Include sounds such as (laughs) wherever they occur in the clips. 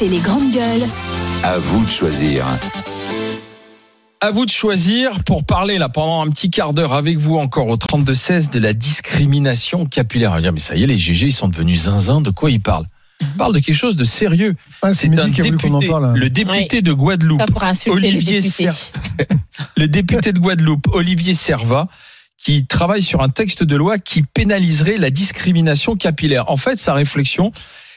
RMC les grandes gueules. À vous de choisir. À vous de choisir pour parler là pendant un petit quart d'heure avec vous encore au 32-16 de la discrimination capillaire. Ah, mais ça y est, les GG, ils sont devenus zinzin. De quoi ils parlent? Ils parlent de quelque chose de sérieux. Ah, c'est en député, parle. le député Oui. de Guadeloupe, Olivier députés. Ser- (laughs) le député de Guadeloupe, Olivier Serva, qui travaille sur un texte de loi qui pénaliserait la discrimination capillaire. En fait, sa réflexion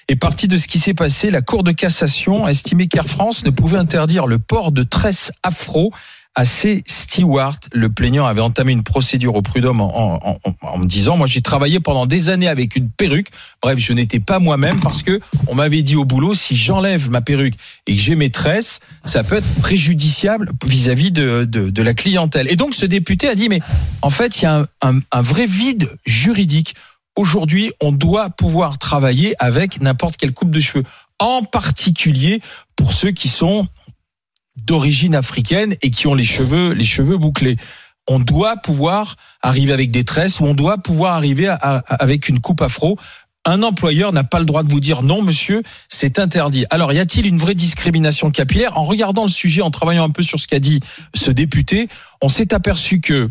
est partie de ce qui s'est passé. La Cour de cassation a estimé qu'Air France ne pouvait interdire le port de tresses afro à ses stewards. Le plaignant avait entamé une procédure au prud'homme en, me disant, moi j'ai travaillé pendant des années avec une perruque. Bref, je n'étais pas moi-même parce que on m'avait dit au boulot, si j'enlève ma perruque et que j'ai mes tresses, ça peut être préjudiciable vis-à-vis de, la clientèle. Et donc ce député a dit, mais en fait, il y a un vrai vide juridique. Aujourd'hui, on doit pouvoir travailler avec n'importe quelle coupe de cheveux, en particulier pour ceux qui sont d'origine africaine et qui ont les cheveux, les cheveux bouclés. On doit pouvoir arriver avec des tresses ou on doit pouvoir arriver avec une coupe afro. Un employeur n'a pas le droit de vous dire non, monsieur, c'est interdit. Alors, y a-t-il une vraie discrimination capillaire? En regardant le sujet, en travaillant un peu sur ce qu'a dit ce député, on s'est aperçu que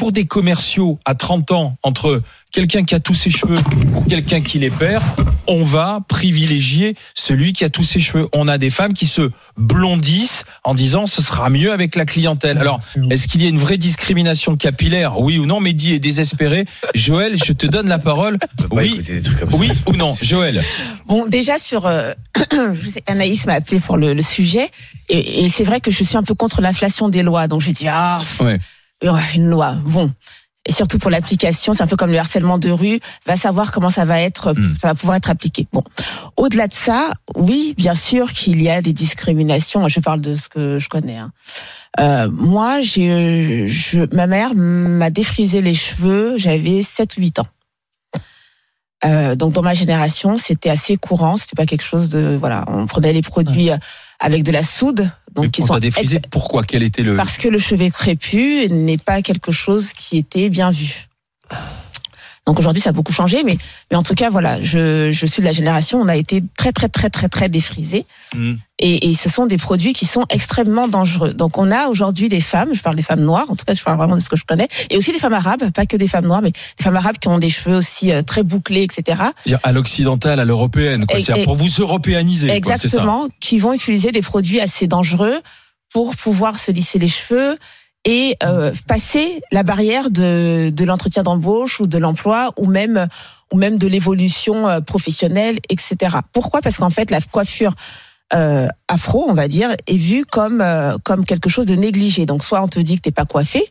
pour des commerciaux à 30 ans, entre quelqu'un qui a tous ses cheveux ou quelqu'un qui les perd, on va privilégier celui qui a tous ses cheveux. On a des femmes qui se blondissent en disant ce sera mieux avec la clientèle. Alors, est-ce qu'il y a une vraie discrimination capillaire? Oui ou non? Mehdi est désespéré. Joël, je te donne la parole. Oui, oui ou non? Joël Bon, déjà sur, euh, (clears throat) je Anaïs m'a appelé pour le, le sujet, et, et c'est vrai que je suis un peu contre l'inflation des lois, donc j'ai dit ah, Ouais. Une loi, bon. Et surtout pour l'application, c'est un peu comme le harcèlement de rue, va savoir comment ça va être, Hmm. ça va pouvoir être appliqué. Bon, au-delà de ça, oui, bien sûr qu'il y a des discriminations. Je parle de ce que je connais. hein. Euh, moi, j'ai, je, ma mère m'a défrisé les cheveux, j'avais 7-8 ans. Euh, donc dans ma génération, c'était assez courant. C'était pas quelque chose de voilà. On prenait les produits euh, avec de la soude, donc sont défrisé. Pourquoi? Quel était le parce que le cheveu crépus n'est pas quelque chose qui était bien vu. Donc aujourd'hui, ça a beaucoup changé, mais mais en tout cas, voilà, je je suis de la génération. On a été très très très très très défrisés. Hmm. Et, et ce sont des produits qui sont extrêmement dangereux. Donc on a aujourd'hui des femmes, je parle des femmes noires, en tout cas je parle vraiment de ce que je connais, et aussi des femmes arabes, pas que des femmes noires, mais des femmes arabes qui ont des cheveux aussi euh, très bouclés, etc. à l'occidentale, à l'européenne, quoi. C'est pour vous européaniser, quoi, c'est ça. Exactement, qui vont utiliser des produits assez dangereux pour pouvoir se lisser les cheveux et euh, passer la barrière de, de l'entretien d'embauche ou de l'emploi ou même ou même de l'évolution euh, professionnelle, etc. Pourquoi? Parce qu'en fait, la coiffure euh, afro, on va dire, est vue comme euh, comme quelque chose de négligé. Donc, soit on te dit que t'es pas coiffé,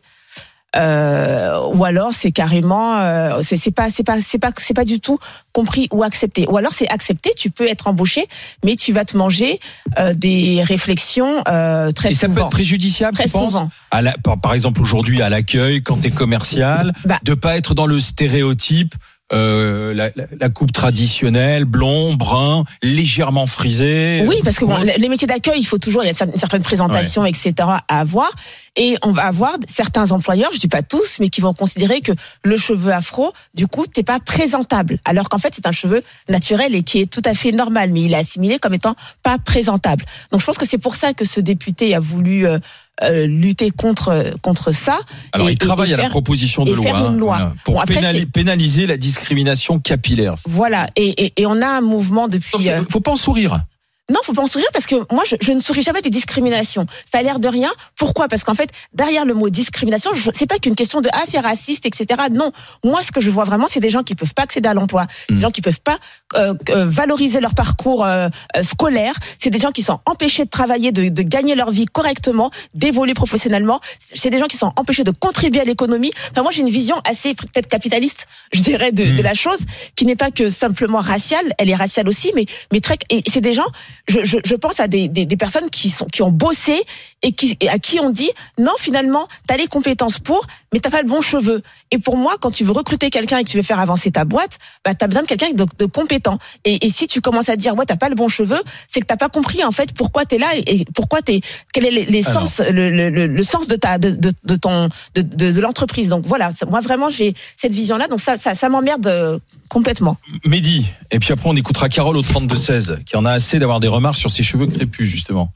ou alors c'est carrément, euh, c'est c'est pas c'est pas c'est pas c'est pas du tout compris ou accepté. Ou alors c'est accepté, tu peux être embauché, mais tu vas te manger euh, des réflexions euh, très Et ça peut être préjudiciable, Très tu penses souvent. à la- par, par exemple aujourd'hui à l'accueil, quand t'es commercial, Bah. de pas être dans le stéréotype, euh, la, la- coupe traditionnelle, blond, brun, légèrement frisé. Oui, parce que bon, les métiers d'accueil, il faut toujours, il y a une certaine présentation, etc. à avoir. Et on va avoir certains employeurs, je dis pas tous, mais qui vont considérer que le cheveu afro, du coup, t'es pas présentable. Alors qu'en fait, c'est un cheveu naturel et qui est tout à fait normal, mais il est assimilé comme étant pas présentable. Donc je pense que c'est pour ça que ce député a voulu euh, euh, lutter contre contre ça. Alors et- il travaille à la proposition de loi, hein, pour Bon, après, pénaliser la discrimination capillaire. Voilà. Et, et, et on a un mouvement depuis. c'est- euh, faut pas en sourire. Non, faut pas en sourire parce que moi, je, je ne souris jamais des discriminations. Ça a l'air de rien. Pourquoi? Parce qu'en fait, derrière le mot discrimination, je- c'est pas qu'une question de ah c'est raciste, etc. Non, moi, ce que je vois vraiment, c'est des gens qui peuvent pas accéder à l'emploi, Mm. des gens qui peuvent pas euh, euh, valoriser leur parcours euh, euh, scolaire. C'est des gens qui sont empêchés de travailler, de, de gagner leur vie correctement, d'évoluer professionnellement. C'est des gens qui sont empêchés de contribuer à l'économie. Enfin, moi, j'ai une vision assez peut-être capitaliste, je dirais, de, Mm. de la chose, qui n'est pas que simplement raciale. Elle est raciale aussi, mais mais très. Et c'est des gens je, je, je pense à des, des, des personnes qui sont qui ont bossé et qui et à qui on dit non finalement t'as les compétences pour mais t'as pas le bon cheveu. Et pour moi, quand tu veux recruter quelqu'un et que tu veux faire avancer ta boîte, bah t'as besoin de quelqu'un de, de, compétent. Et, et, si tu commences à dire ouais t'as pas le bon cheveu, c'est que t'as pas compris en fait pourquoi t'es là et, pourquoi t'es quel est les, les sens le, le, le, sens de ta de, de, de ton de, de, l'entreprise. Donc voilà, moi vraiment j'ai cette vision là. Donc ça ça, ça m'emmerde euh, complètement. Mehdi. Et puis après on écoutera Carole au 32 16 qui en a assez d'avoir des remarques sur ses cheveux crépus justement.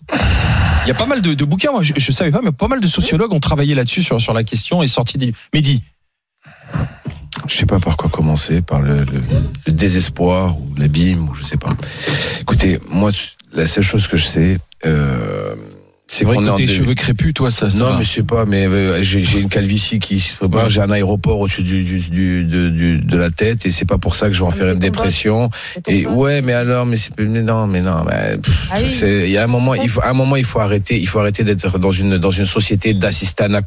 Il y a pas mal de, bouquins, moi je, savais pas, mais pas mal de sociologues ont travaillé là-dessus sur, sur la question et sorti des. Mehdi. Je sais pas par quoi commencer, par le désespoir ou l'abîme ou je sais pas. Écoutez, moi la seule chose que je sais, euh, c'est vrai que tes cheveux crépus, toi, ça. ça non, va. mais je sais pas, mais euh, j'ai une calvitie qui se prépare. J'ai un aéroport au-dessus du, du, du, de, du, de la tête, et c'est pas pour ça que je vais en faire une dépression. Et ouais, mais alors, mais, mais non, mais non, mais ah oui. il y a un moment, il faut, un moment, il faut arrêter, il faut arrêter d'être dans une dans une société d'assistanat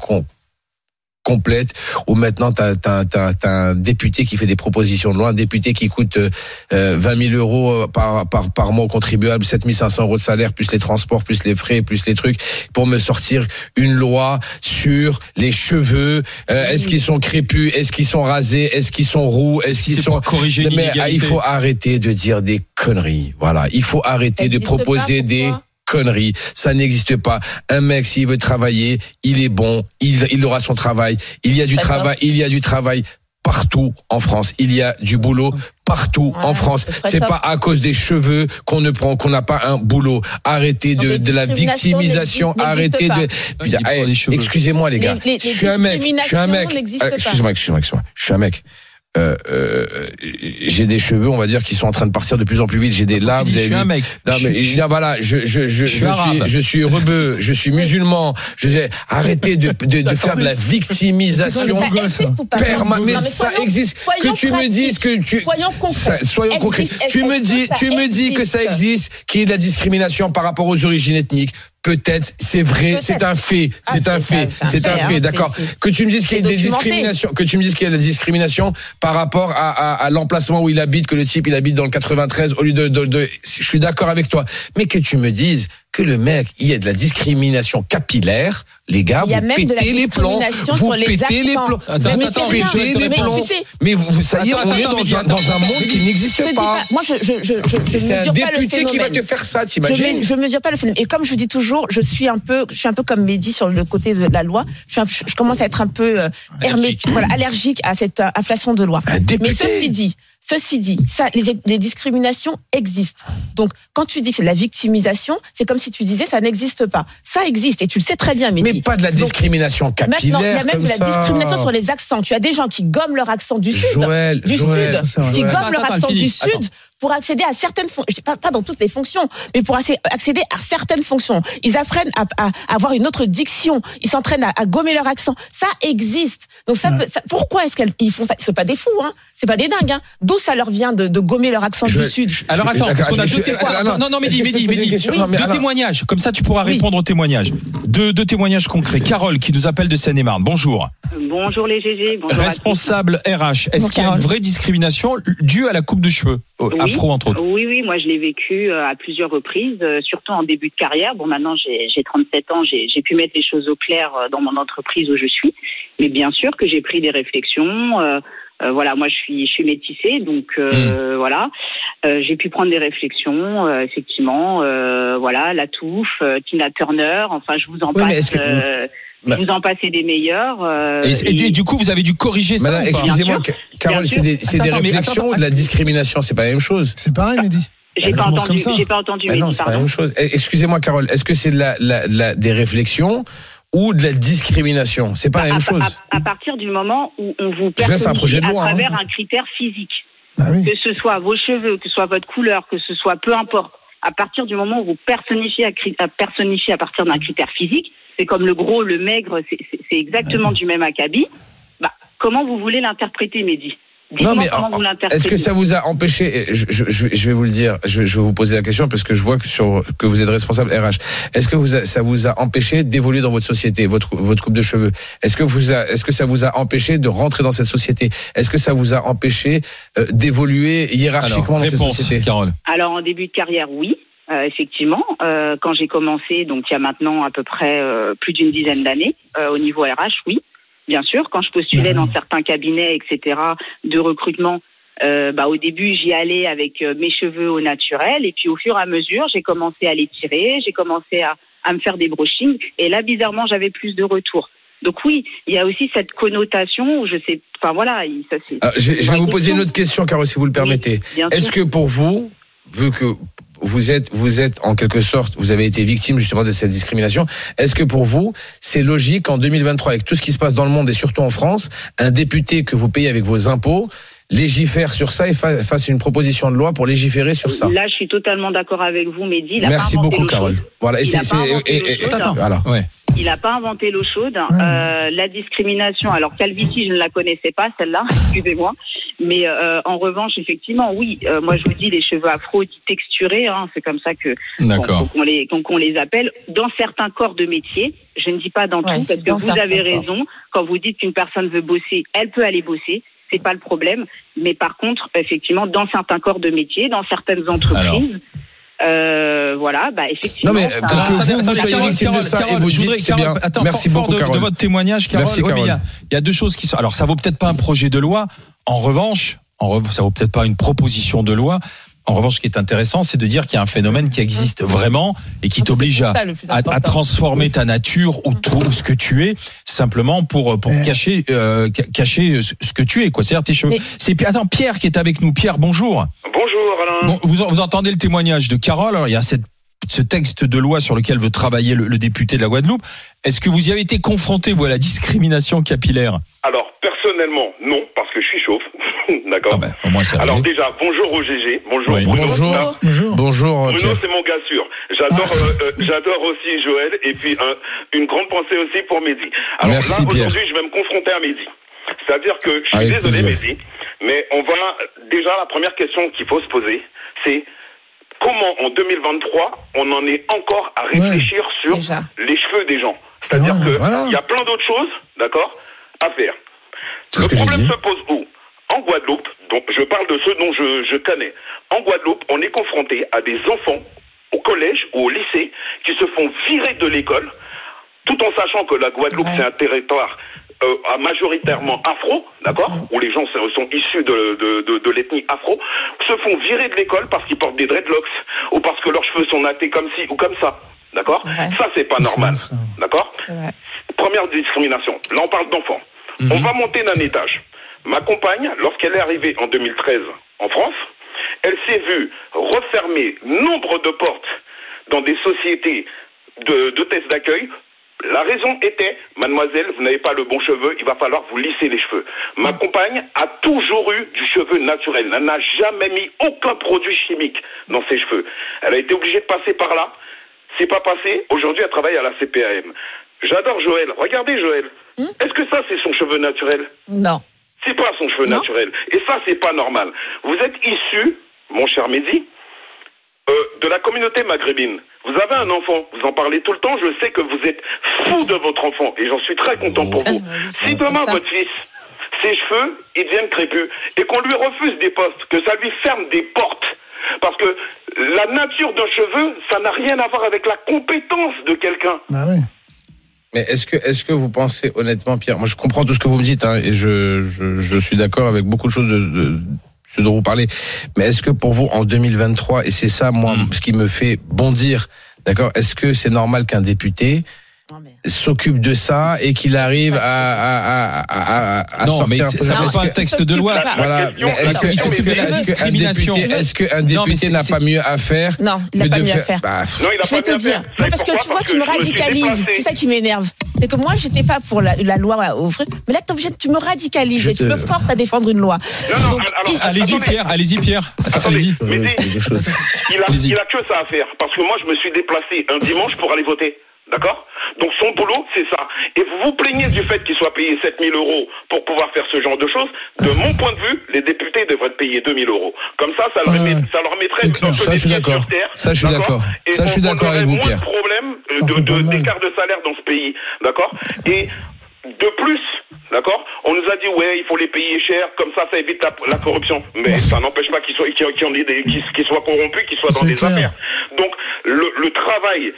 complète où maintenant tu as, un député qui fait des propositions de loi, un député qui coûte euh, 20 000 euros euh, par, par, par mois au contribuable, 7 500 euros de salaire, plus les transports, plus les frais, plus les trucs, pour me sortir une loi sur les cheveux. Euh, est-ce qu'ils sont crépus? Est-ce qu'ils sont rasés? Est-ce qu'ils sont roux? Est-ce qu'ils sont corrigés Mais ah, il faut arrêter de dire des conneries. Voilà, il faut arrêter de proposer des conneries. Ça n'existe pas. Un mec, s'il veut travailler, il est bon, il, il aura son travail. Il y a du travail, il y a du travail partout en France. Il y a du boulot partout ouais, en France. C'est pas à cause des cheveux qu'on ne prend, qu'on n'a pas un boulot. Arrêtez de, de la victimisation. Arrêtez de. Excusez-moi les gars. Les, les, je suis un mec. Je suis un mec. Excusez-moi, excusez-moi, excusez-moi. Je suis un mec. Euh, euh, j'ai des cheveux, on va dire, qui sont en train de partir de plus en plus vite. J'ai des lames. Je suis un mec. Non, mais je, voilà, je, je, je, je, suis, je suis rebeu, je suis musulman. Je arrêtez de, de, de faire de la victimisation permanente. Mais ça existe. Que tu me dises que tu. Soyons concrets. Soyons concrets. Tu me dis, tu me dis que ça existe, qu'il y ait de la discrimination par rapport aux origines ethniques. Peut-être, c'est vrai, c'est un fait, c'est un fait, c'est un fait, d'accord. Que tu me dises qu'il y a des discriminations, que tu me dises qu'il y a de la discrimination par rapport à, à, à l'emplacement où il habite, que le type il habite dans le 93 au lieu de, de, de je suis d'accord avec toi, mais que tu me dises que le mec, il y a de la discrimination capillaire, les gars, vous pétez les plombs, vous pétez les plombs, vous pétez les plombs. Mais vous, ça y est, on est dans un, monde qui n'existe pas. Moi, je, je, je, je, C'est un député qui va te faire ça, t'imagines Je mesure pas le phénomène. Et comme je dis toujours, je suis un peu, je suis un peu comme Mehdi sur le côté de la loi. Je, je commence à être un peu euh, hermétique, voilà, allergique à cette euh, inflation de loi. Mais ceci dit, Ceci dit, ça, les, les, discriminations existent. Donc, quand tu dis que c'est de la victimisation, c'est comme si tu disais ça n'existe pas. Ça existe et tu le sais très bien, Mais pas de la discrimination Donc, capillaire. Maintenant, il y a même de la ça. discrimination sur les accents. Tu as des gens qui gomment leur accent du sud, Joël, du Joël, sud, qui gomment leur accent du sud pour accéder à certaines fonctions, pas, pas dans toutes les fonctions, mais pour accéder à certaines fonctions. Ils apprennent à, à, à avoir une autre diction, ils s'entraînent à, à, gommer leur accent. Ça existe. Donc ça, ouais. peut, ça pourquoi est-ce qu'ils font ça? Ils sont pas des fous, hein c'est pas des dingues, hein. D'où ça leur vient de, de gommer leur accent je, du sud? Alors attends, parce qu'on a deux témoignages. Non, non, non, Mehdi, Mehdi, Mehdi. Oui, deux témoignages. Comme ça, tu pourras oui. répondre aux témoignages. Deux, deux témoignages concrets. Carole, qui nous appelle de Seine-et-Marne. Bonjour. Bonjour les GG. Bonjour Responsable RH. Est-ce qu'il y a une vraie discrimination due à la coupe de cheveux? Oui. Afro entre autres Oui, oui. Moi, je l'ai vécu euh, à plusieurs reprises, euh, surtout en début de carrière. Bon, maintenant, j'ai 37 ans. J'ai pu mettre les choses au clair euh, dans mon entreprise où je suis. Mais bien sûr que j'ai pris des réflexions. Euh, euh, voilà, moi je suis je suis métissée, donc euh, mmh. voilà, euh, j'ai pu prendre des réflexions, euh, effectivement, euh, voilà, la touffe, Tina Turner, enfin je vous en passe. Vous en passez des meilleurs. et, et, et, du coup, vous avez dû corriger ça. Excusez-moi, Carole, c'est des, des attends, réflexions ou de la discrimination C'est pas la même chose. C'est pareil, Mehdi. J'ai pas, entendu. J'ai pas entendu. non, c'est pas la même chose. Excusez-moi, Carole. Est-ce que c'est de la, la, la, des réflexions ou de la discrimination? C'est pas la même chose. À, à, partir du moment où on vous personnifie un à travers hein. un critère physique, bah oui. que ce soit vos cheveux, que ce soit votre couleur, que ce soit peu importe, à partir du moment où vous personnifiez à, personnifiez à partir d'un critère physique, c'est comme le gros, le maigre, c'est exactement ouais. du même acabit. Bah, comment vous voulez l'interpréter, Mehdi? Non mais est-ce que ça vous a empêché je, je, je, vais vous le dire, je, je, vais vous poser la question parce que je vois que, sur, que vous êtes responsable RH. Est-ce que vous a, ça vous a empêché d'évoluer dans votre société, votre votre coupe de cheveux? Est-ce que vous a, est-ce que ça vous a empêché de rentrer dans cette société? Est-ce que ça vous a empêché euh, d'évoluer hiérarchiquement Alors, dans cette société? Carole. Alors en début de carrière, oui. Euh, effectivement, euh, quand j'ai commencé, donc il y a maintenant à peu près euh, plus d'une dizaine d'années, euh, au niveau RH, oui. bien sûr. Quand je postulais dans certains cabinets, etc., de recrutement, euh, bah, au début, j'y allais avec euh, mes cheveux au naturel, et puis au fur et à mesure, j'ai commencé à les tirer, j'ai commencé à, à me faire des brushings, et là, bizarrement, j'avais plus de retours. Donc oui, il y a aussi cette connotation où je sais, enfin voilà, ça c'est. Ah, je, je vais vous poser une autre question, Carole, si vous le permettez. Est-ce que pour vous, vu que vous êtes, vous êtes en quelque sorte, vous avez été victime justement de cette discrimination. Est-ce que pour vous, c'est logique en 2023, avec tout ce qui se passe dans le monde et surtout en France, un député que vous payez avec vos impôts légifère sur ça et fasse une proposition de loi pour légiférer sur ça. Là, je suis totalement d'accord avec vous, Mehdi. Il Merci beaucoup, Carole. Voilà, il n'a pas, inventé l'eau chaude. Euh, la discrimination, alors Calvici, je ne la connaissais pas, celle-là, (laughs) excusez-moi. Mais euh, en revanche, effectivement, oui, euh, moi je vous dis les cheveux afro texturés, hein, c'est comme ça que qu'on les, qu'on les appelle. Dans certains corps de métier, je ne dis pas dans tout, parce que vous avez raison, quand vous dites qu'une personne veut bosser, elle peut aller bosser c'est pas le problème. Mais par contre, effectivement, dans certains corps de métier, dans certaines entreprises. Euh, voilà, bah effectivement. Non mais ça, que vous, vous soyez victime de ça et vous dites, c'est bien. Attends, Merci beaucoup, de, de, votre témoignage, Carole. Merci, Carole. il, y a, il, y a, deux choses qui sont. Alors, ça vaut peut-être pas un projet de loi. En revanche, en revanche, ça vaut peut-être pas une proposition de loi. En revanche, ce qui est intéressant, c'est de dire qu'il y a un phénomène qui existe vraiment et qui t'oblige à, à, transformer ta nature ou tout ce que tu es simplement pour pour cacher euh, cacher ce que tu es quoi. C'est-à-dire tes cheveux. C'est attends Pierre qui est avec nous. Pierre, bonjour. Bonjour Alain. Bon, vous, vous entendez le témoignage de Carole? Alors, il y a cette ce texte de loi sur lequel veut travailler le, le député de la Guadeloupe. Est-ce que vous y avez été confronté, vous, à la discrimination capillaire? Alors, personnellement, non, parce que je suis chauve. (laughs) D'accord. Ah ben, Alors déjà, bonjour au GG. Bonjour oui, Bruno. Bonjour. Bonjour. bonjour Bruno, c'est mon gars sûr. J'adore, ah. euh, euh, j'adore aussi Joël et puis un, une grande pensée aussi pour Mehdi. Alors Merci, là, aujourd'hui, je vais me confronter à Mehdi. C'est-à-dire que je suis Avec désolé, plaisir. Mehdi, mais on va déjà la première question qu'il faut se poser, c'est comment en 2023 on en est encore à réfléchir Ouais, sur déjà. les cheveux des gens? C'est-à-dire Ouais, que voilà. il y a plein d'autres choses, d'accord, à faire. Le problème se pose où? En Guadeloupe, donc je parle de ceux dont je, je connais. En Guadeloupe, on est confronté à des enfants au collège ou au lycée qui se font virer de l'école, tout en sachant que la Guadeloupe Ouais. c'est un territoire euh, majoritairement afro, d'accord, où les gens sont, issus de, de, de, de l'ethnie afro, se font virer de l'école parce qu'ils portent des dreadlocks ou parce que leurs cheveux sont nattés comme ci ou comme ça, d'accord. Ça c'est pas normal, d'accord C'est vrai. Première discrimination. Là, on parle d'enfants. On va monter d'un étage. Ma compagne, lorsqu'elle est arrivée en 2013 en France, elle s'est vue refermer nombre de portes dans des sociétés de, de tests d'accueil. La raison était, mademoiselle, vous n'avez pas le bon cheveu, il va falloir vous lisser les cheveux. Ma compagne a toujours eu du cheveu naturel. Elle n'a jamais mis aucun produit chimique dans ses cheveux. Elle a été obligée de passer par là. C'est pas passé. Aujourd'hui, elle travaille à la CPAM. J'adore Joël. Regardez Joël. Est-ce que ça, c'est son cheveu naturel? Non. C'est pas son cheveu Non. naturel. Et ça, c'est pas normal. Vous êtes issu, mon cher Mehdi, euh, de la communauté maghrébine. Vous avez un enfant, vous en parlez tout le temps, je sais que vous êtes fou de votre enfant, et j'en suis très content pour vous. Ah, oui, Si demain ça. votre fils, ses cheveux, ils deviennent crépus, et qu'on lui refuse des postes, que ça lui ferme des portes, parce que la nature d'un cheveu, ça n'a rien à voir avec la compétence de quelqu'un. Bah oui. Mais est-ce que, est-ce que vous pensez honnêtement, Pierre Moi, je comprends tout ce que vous me dites, hein, et je, je, je suis d'accord avec beaucoup de choses de, de ce dont vous parlez. Mais est-ce que pour vous, en 2023, et c'est ça, moi, Mm. ce qui me fait bondir, d'accord Est-ce que c'est normal qu'un député s'occupe de ça et qu'il arrive à, à, à, à, à Non, mais sortir ça n'est pas un texte de loi. Voilà, est-ce que, est-ce qu'un discrimination. député, n'a pas mieux à faire Non, il n'a pas de mieux à faire- bah, Non, il a Je vais te dire, parce que tu vois, tu me je radicalises. C'est ça qui m'énerve. C'est que moi, j'étais pas pour la, la loi au vrai, mais là, t'es obligé de- tu me radicalises Je et tu me forces à défendre une loi. Allez-y. Pierre. Allez-y, Pierre. Allez-y. il a que ça à faire. Parce que moi, je me suis déplacé un dimanche pour aller voter. D'accord Donc son boulot, c'est ça. Et vous vous plaignez du fait qu'il soit payé 7000 euros pour pouvoir faire ce genre de choses. De mon point de vue, les députés devraient être payés 2000 euros. Comme ça, ça leur, Ouais. met- ça leur mettrait peu Ça, je suis d'accord. sur terre. Ça, je suis d'accord. Et Ça, je suis d'accord avec vous, moins Pierre. de euh, Ça de- de- mal. d'écart de salaire dans ce pays. D'accord Et de plus, d'accord On nous a dit, ouais, il faut les payer cher, comme ça, ça évite la, la corruption. Mais ça n'empêche pas qu'ils soient, qu'ils, soient corrompus, qu'ils soient dans des clair. affaires. Donc, le, le travail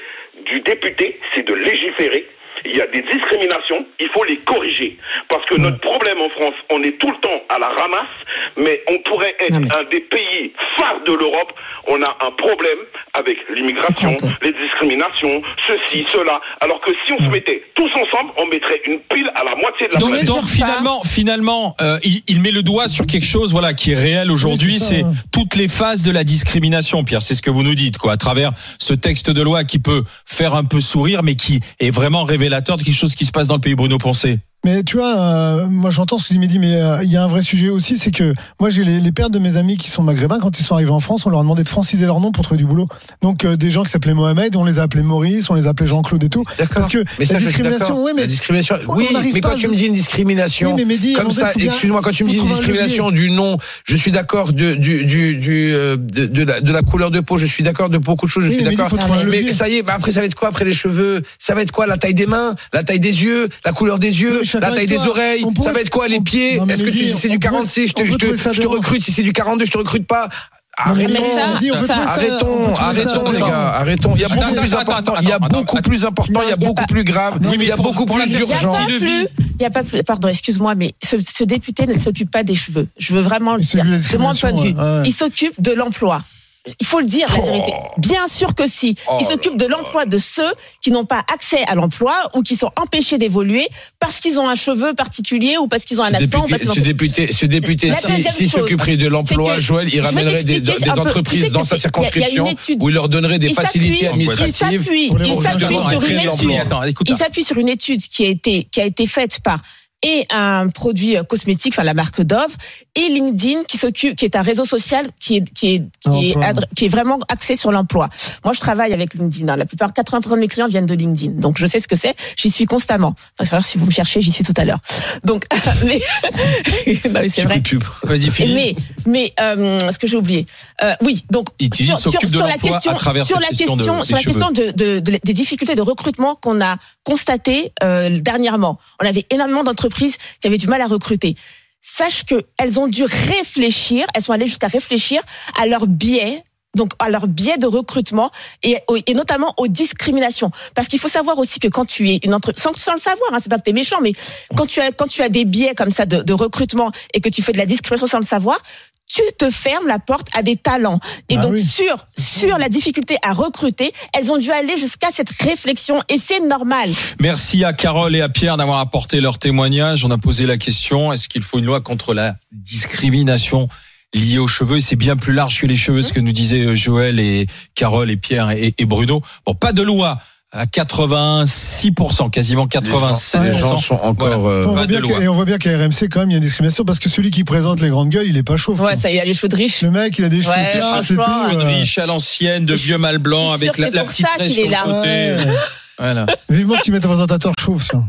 du député, c'est de légiférer. Il y a des discriminations, il faut les corriger. Parce que notre problème en France, on est tout le temps à la ramasse, mais on pourrait être un des pays phares de l'Europe. On a un problème avec l'immigration, les discriminations, ceci, cela. Alors que si on se mettait tous ensemble, on mettrait une pile à la moitié de la donc, planète. donc finalement, finalement, euh, il, il met le doigt sur quelque chose, voilà, qui est réel aujourd'hui. Oui, c'est toutes les phases de la discrimination, Pierre. C'est ce que vous nous dites, quoi, à travers ce texte de loi qui peut faire un peu sourire, mais qui est vraiment révélateur de quelque chose qui se passe dans le pays. Bruno Poncé. Mais tu vois, euh, moi j'entends ce que dit Mehdi, mais euh, il y a un vrai sujet aussi, c'est que moi j'ai les, les pères de mes amis qui sont maghrébins, quand ils sont arrivés en France, on leur a demandé de franciser leur nom pour trouver du boulot. Donc euh, des gens qui s'appelaient Mohamed, on les a appelés Maurice, on les a appelés Jean-Claude et tout. D'accord. Parce que Mais ça, la discrimination, oui, mais la discrimination, on oui, mais quand tu me dis une discrimination, Oui, mais Mehdi, comme ça, excuse-moi, quand tu me dis une discrimination du nom, je suis d'accord de, du, du, du, euh, de, de la, de la couleur de peau, je suis d'accord de beaucoup de choses, je Oui, suis d'accord. Mais ça y est, bah après ça va être quoi après les cheveux? Ça va être quoi La taille des mains, la taille des yeux, la couleur des yeux, la taille des oreilles. Pourrait- Ça va être quoi les pieds Est-ce que si c'est du pourrait- 46, je te, je te, je recrute. Si c'est du 42, je te recrute pas. Arrêtons. ça, Arrêtons, trouver ça arrêtons les gars, arrêtons. Il y a beaucoup plus important, il y a beaucoup plus important, Non, il y a beaucoup plus grave, Oui, mais il y a beaucoup plus personne Il n'y a urgent. Il y a pas plus. Pardon, excuse-moi, mais ce, ce député ne s'occupe pas des cheveux. Je veux vraiment le dire. de mon point de vue, il s'occupe de l'emploi. Il faut le dire, la vérité. Bien sûr que si. Il s'occupe de l'emploi de ceux qui n'ont pas accès à l'emploi ou qui sont empêchés d'évoluer parce qu'ils ont un cheveu particulier ou parce qu'ils ont un Ce accent. ou parce député, ont- ce député, ce député, s'il s'occuperait de l'emploi, Joël, il ramènerait des, t'expliquer des un peu. Tu entreprises sais dans sa y a- y a circonscription étude. où il leur donnerait des Il facilités administratives. Il s'appuie, sur une étude. Attends, ça. s'appuie sur une étude qui a été qui a été faite par et un produit euh, cosmétique, enfin la marque Dove, et LinkedIn qui s'occupe, qui est un réseau social qui est qui est qui est, Emploi. adre- qui est vraiment axé sur l'emploi. Moi, je travaille avec LinkedIn. hein. La plupart, 80% de mes clients viennent de LinkedIn, donc je sais ce que c'est. J'y suis constamment. Enfin, si vous me cherchez, j'y suis tout à l'heure. Donc, (laughs) mais, (laughs) non, mais c'est vrai. Vas-y. Mais, mais euh, ce que j'ai oublié. Euh, oui, donc la question, travers sur cette la question de- sur la des question de, de- de- des difficultés de recrutement qu'on a constatées euh, dernièrement. On avait énormément d'entreprises qui avaient du mal à recruter. Sache que elles ont dû réfléchir, elles sont allées jusqu'à réfléchir à leur biais. Donc à leur biais de recrutement et, notamment aux discriminations parce qu'il faut savoir aussi que quand tu es une entre sans, le savoir hein, c'est pas que t'es méchant mais quand tu as quand tu as des biais comme ça de recrutement et que tu fais de la discrimination sans le savoir tu te fermes la porte à des talents. Et Ah donc oui. sur sur la difficulté à recruter, elles ont dû aller jusqu'à cette réflexion et c'est normal. Merci à Carole et à Pierre d'avoir apporté leur témoignage. On a posé la question est-ce qu'il faut une loi contre la discrimination liée aux cheveux? Et C'est bien plus large que les cheveux, ce que nous disaient euh, Joël et Carole et Pierre et, et Bruno. Bon, pas de loi à 86%, quasiment 87%. Les gens sont encore. euh, on voit de bien et on voit bien qu'à RMC, quand même, il y a une discrimination parce que celui qui présente les grandes gueules, il est pas chauve. Ouais, ça y a les cheveux de riche. Le mec, il a des cheveux Ouais, clairs, c'est tout. euh, riche à l'ancienne, de vieux mâle blanc avec la, la pour petite ça tresse qu'il sur est le là. côté. ouais. Voilà. Vivement que tu mettes un présentateur chauve, ça.